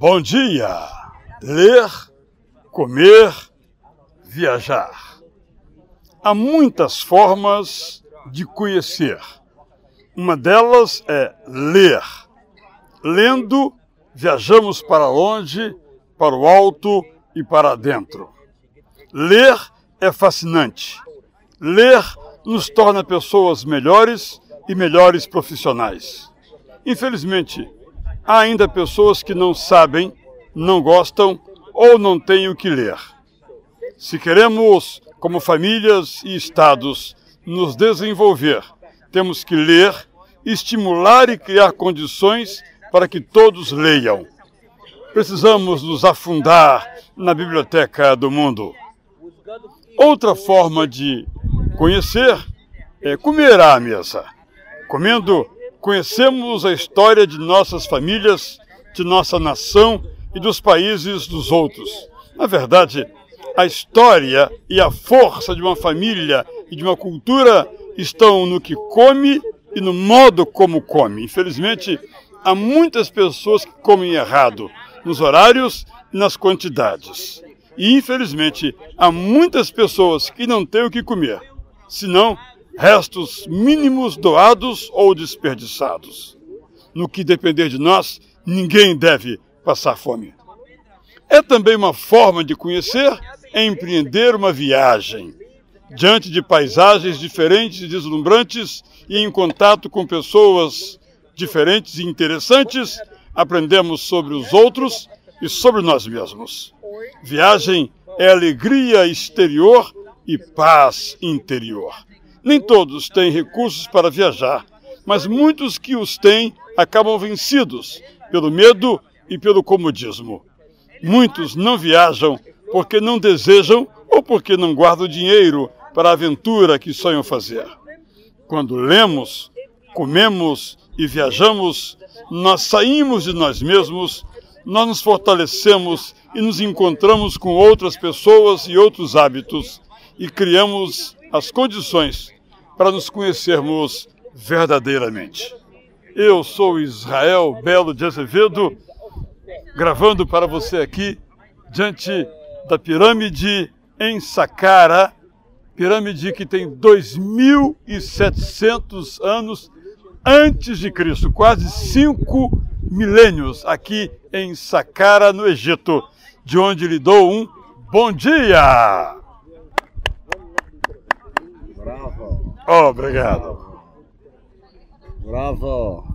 Bom dia! Ler, comer, viajar. Há muitas formas de conhecer. Uma delas é ler. Lendo, viajamos para longe, para o alto e para dentro. Ler é fascinante. Ler nos torna pessoas melhores e melhores profissionais. Infelizmente, há ainda pessoas que não sabem, não gostam ou não têm o que ler. Se queremos, como famílias e estados, nos desenvolver, temos que ler, estimular e criar condições para que todos leiam. Precisamos nos afundar na biblioteca do mundo. Outra forma de conhecer é comer à mesa. Comendo, conhecemos a história de nossas famílias, de nossa nação e dos países dos outros. Na verdade, a história e a força de uma família e de uma cultura estão no que come e no modo como come. Infelizmente, há muitas pessoas que comem errado nos horários e nas quantidades. E infelizmente, há muitas pessoas que não têm o que comer, senão restos mínimos doados ou desperdiçados. No que depender de nós, ninguém deve passar fome. É também uma forma de conhecer empreender uma viagem. Diante de paisagens diferentes e deslumbrantes e em contato com pessoas diferentes e interessantes, aprendemos sobre os outros e sobre nós mesmos. Viagem é alegria exterior e paz interior. Nem todos têm recursos para viajar, mas muitos que os têm acabam vencidos pelo medo e pelo comodismo. Muitos não viajam porque não desejam ou porque não guardam dinheiro para a aventura que sonham fazer. Quando lemos, comemos e viajamos, nós saímos de nós mesmos, nós nos fortalecemos e nos encontramos com outras pessoas e outros hábitos e criamos as condições para nos conhecermos verdadeiramente. Eu sou Israel Belo de Azevedo, gravando para você aqui diante da pirâmide em Saqqara, pirâmide que tem 2.700 anos antes de Cristo, quase cinco milênios aqui em Saqqara, no Egito, de onde lhe dou um bom dia! Bravo. Obrigado. Bravo.